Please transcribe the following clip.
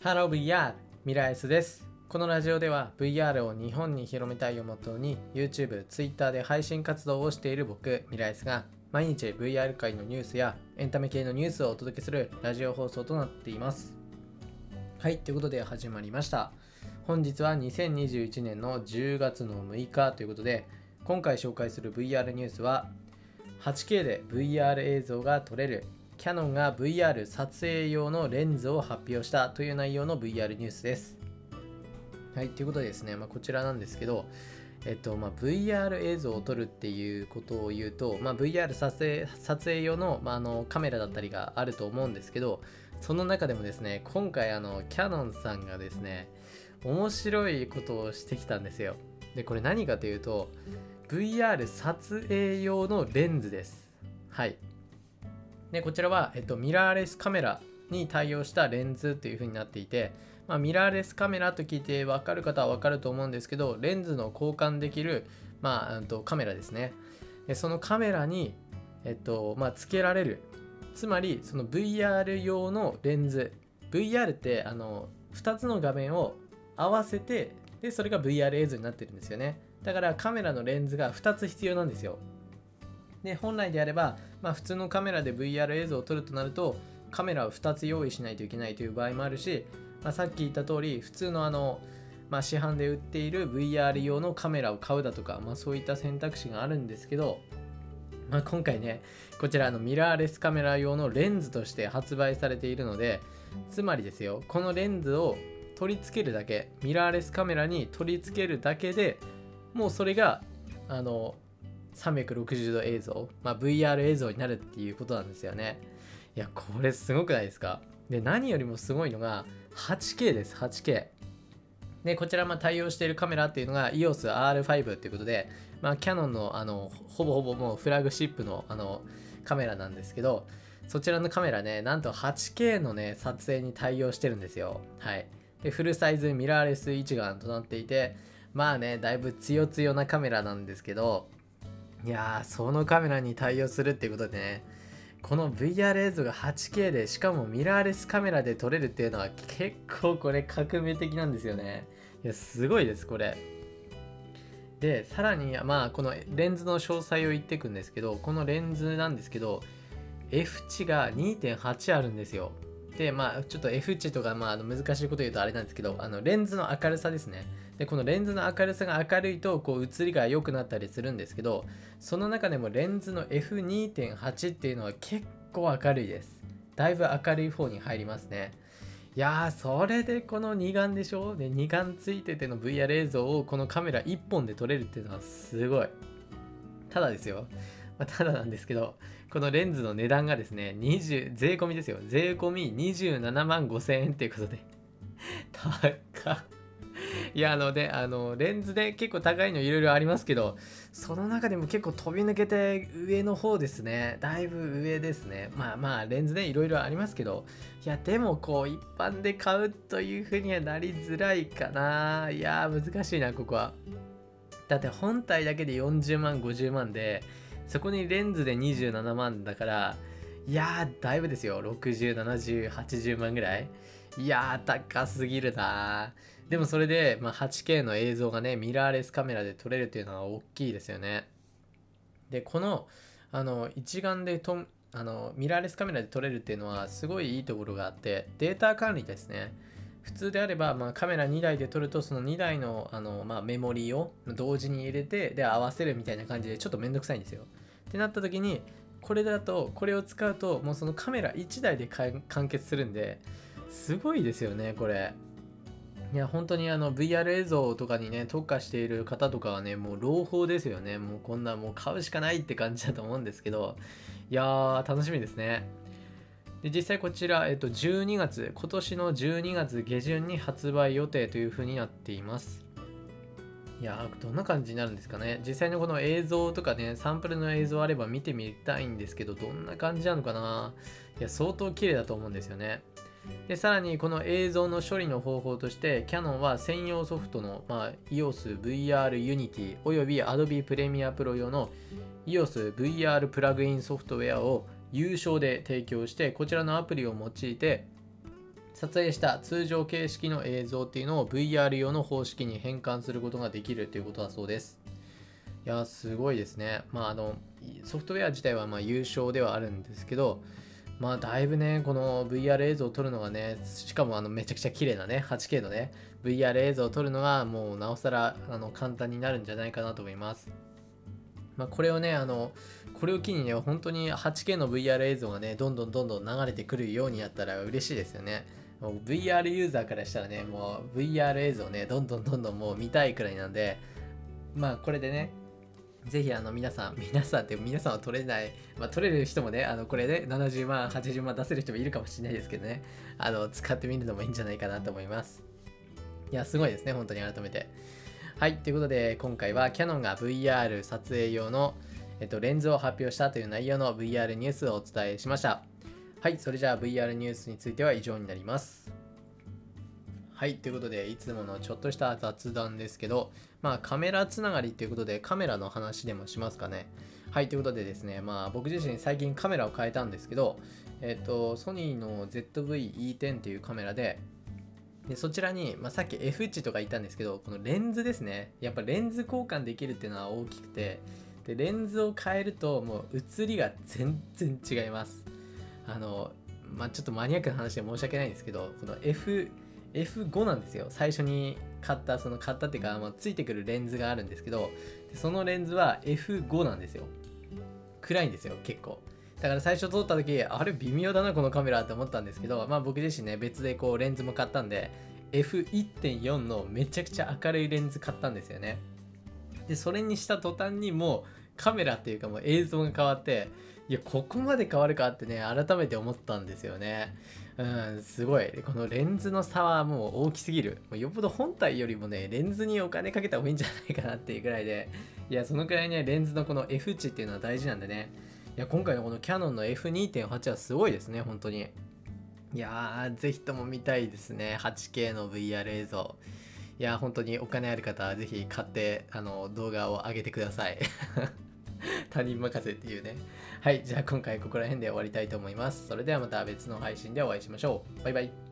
ハロー VR! ミライスです。このラジオでは VR を日本に広めたいをモットーに YouTube、Twitter で配信活動をしている僕、ミライスが毎日 VR 界のニュースやエンタメ系のニュースをお届けするラジオ放送となっています。はい、ということで始まりました。本日は2021年の10月の6日ということで今回紹介する VR ニュースは 8K で VR 映像が撮れるキャノンが VR 撮影用のレンズを発表したという内容の VR ニュースです。はい、ということでですね、まあ、こちらなんですけど、えっとまあ、VR 映像を撮るっていうことを言うと、まあ、VR 撮影撮影用の,、まあ、あのカメラだったりがあると思うんですけど、その中でもですね、今回あのキャノンさんがですね、面白いことをしてきたんですよ。で、これ何かというと、VR 撮影用のレンズです。はい。で、こちらは、えっと、ミラーレスカメラに対応したレンズという風になっていて、まあ、ミラーレスカメラと聞いて分かる方は分かると思うんですけど、レンズの交換できる、まあ、とカメラですね。でそのカメラに、えっと、まあ、つけられる。つまり、その VR 用のレンズ。VR って、あの、2つの画面を合わせて、で、それが VR 映像になってるんですよね。だからカメラのレンズが2つ必要なんですよ。で、本来であれば、まあ、普通のカメラで VR 映像を撮るとなると、カメラを2つ用意しないといけないという場合もあるし、まあ、さっき言った通り、普通のあの、まあ、市販で売っている VR 用のカメラを買うだとか、まあ、そういった選択肢があるんですけど、まあ、今回ね、こちらのミラーレスカメラ用のレンズとして発売されているので、つまりですよ、このレンズを取り付けるだけ、ミラーレスカメラに取り付けるだけでもうそれが、あの、360度映像、まあ、VR 映像になるっていうことなんですよね。いや、これすごくないですか？で、何よりもすごいのが 8K です、8K。で、こちらまあ対応しているカメラっていうのが EOS R5 っていうことで、まあ、キヤノンのあのほぼほぼもうフラグシップのあのカメラなんですけど、そちらのカメラね、なんと 8K のね、撮影に対応してるんですよ。はい。で、フルサイズミラーレス一眼となっていて、まあね、だいぶ強強なカメラなんですけど、いやー、そのカメラに対応するっていうことでね、この VR 映像が 8K で、しかもミラーレスカメラで撮れるっていうのは結構これ革命的なんですよね。いや、すごいです、これ。で、さらに、まあ、このレンズの詳細を言っていくんですけど、このレンズなんですけど、F 値が2.8あるんですよ。で、まあ、ちょっと F 値とか、まあ、難しいこと言うとあれなんですけど、あのレンズの明るさですね。で、このレンズの明るさが明るいと、こう、映りが良くなったりするんですけど、その中でもレンズの F2.8 っていうのは結構明るいです。だいぶ明るい方に入りますね。いやー、それでこの2眼でしょ？で、2眼ついてての VR 映像をこのカメラ1本で撮れるっていうのはすごい。ただですよ。まあ、ただなんですけど、このレンズの値段がですね、20税込みですよ。税込み27万5千円っていうことで。高っ。いや、あので、あの、レンズで結構高いのいろいろありますけど、その中でも結構飛び抜けて上の方ですね。だいぶ上ですね。まあまあ、レンズでいろいろありますけど、いや、でもこう、一般で買うというふうにはなりづらいかな。いや、難しいな、ここは。だって本体だけで40万、50万で、そこにレンズで27万だから、いや、だいぶですよ。60、70、80万ぐらい。いやー、高すぎるなでもそれで、まあ、8K の映像がね、ミラーレスカメラで撮れるっていうのは大きいですよね。で、この、あの、一眼でとあのミラーレスカメラで撮れるっていうのはすごいいいところがあって、データ管理ですね。普通であれば、まあ、カメラ2台で撮るとその2台のあの、まあ、メモリーを同時に入れてで合わせるみたいな感じでちょっとめんどくさいんですよ。ってなった時にこれだとこれを使うともうそのカメラ1台で完結するんですごいですよねこれ。いや本当にあの VR 映像とかにね特化している方とかはねもう朗報ですよねもうこんなもう買うしかないって感じだと思うんですけどいやー楽しみですね。で実際こちら、えっと、12月、今年の12月下旬に発売予定という風になっています。いやー、どんな感じになるんですかね。実際のこの映像とかね、サンプルの映像あれば見てみたいんですけど、どんな感じなのかな。いや、相当綺麗だと思うんですよね。で、さらにこの映像の処理の方法として、Canon は専用ソフトの、まあ、EOS VR Unity および Adobe Premiere Pro 用の EOS VR プラグインソフトウェアを有償で提供してこちらのアプリを用いて撮影した通常形式の映像っていうのを VR 用の方式に変換することができるということだそうですいやすごいですねまああのソフトウェア自体はま優勝ではあるんですけどまあだいぶね、この VR 映像を撮るのがね、しかもあのめちゃくちゃ綺麗なね、8K のね、VR 映像を撮るのがもうなおさらあの簡単になるんじゃないかなと思います。まあ、これをね、あの、これを機にね、本当に 8K の VR 映像がね、どんどんどんどん流れてくるようになったら嬉しいですよね。もう VR ユーザーからしたらね、もう VR 映像ね、どんどんどんどんもう見たいくらいなんで、まあこれでね、ぜひあの皆さん、皆さんって皆さんは取れない、まあ、取れる人もね、あのこれで、ね、70万、80万出せる人もいるかもしれないですけどね、あの使ってみるのもいいんじゃないかなと思います。いや、すごいですね、本当に改めて。はい、ということで今回はキヤノンが VR 撮影用の、えっと、レンズを発表したという内容の VR ニュースをお伝えしました。はい、それじゃあ VR ニュースについては以上になります。はい、ということで、いつものちょっとした雑談ですけど、まあカメラつながりということで、カメラの話でもしますかね。はい、ということでですね、まあ僕自身最近カメラを変えたんですけど、えっ、と、ソニーの ZV-E10 っていうカメラで、でそちらに、まあ、さっき F 値とか言ったんですけど、このレンズですね。やっぱレンズ交換できるっていうのは大きくて、でレンズを変えるともう写りが全然違います。あの、まあ、ちょっとマニアックな話で申し訳ないんですけど、この F F5 なんですよ。最初に買ったその買ったっていうか、まあ、ついてくるレンズがあるんですけどそのレンズは F5 なんですよ。暗いんですよ結構。だから最初撮った時あれ微妙だなこのカメラって思ったんですけどまあ僕自身ね別でこうレンズも買ったんで F1.4 のめちゃくちゃ明るいレンズ買ったんですよね。でそれにした途端にもうカメラっていうかもう映像が変わっていやここまで変わるかってね改めて思ったんですよねうん、すごい。このレンズの差はもう大きすぎる。もうよっぽど本体よりもね、レンズにお金かけた方がいいんじゃないかなっていうぐらいで、いや、そのくらいね、レンズのこの F 値っていうのは大事なんでね。いや、今回のこのキヤノンの F2.8 はすごいですね、本当に。いやー、ぜひとも見たいですね。8K の VR 映像。いや、本当にお金ある方はぜひ買って、あの、動画を上げてください。他人任せっていうね。はい、じゃあ今回ここら辺で終わりたいと思います。それではまた別の配信でお会いしましょう。バイバイ。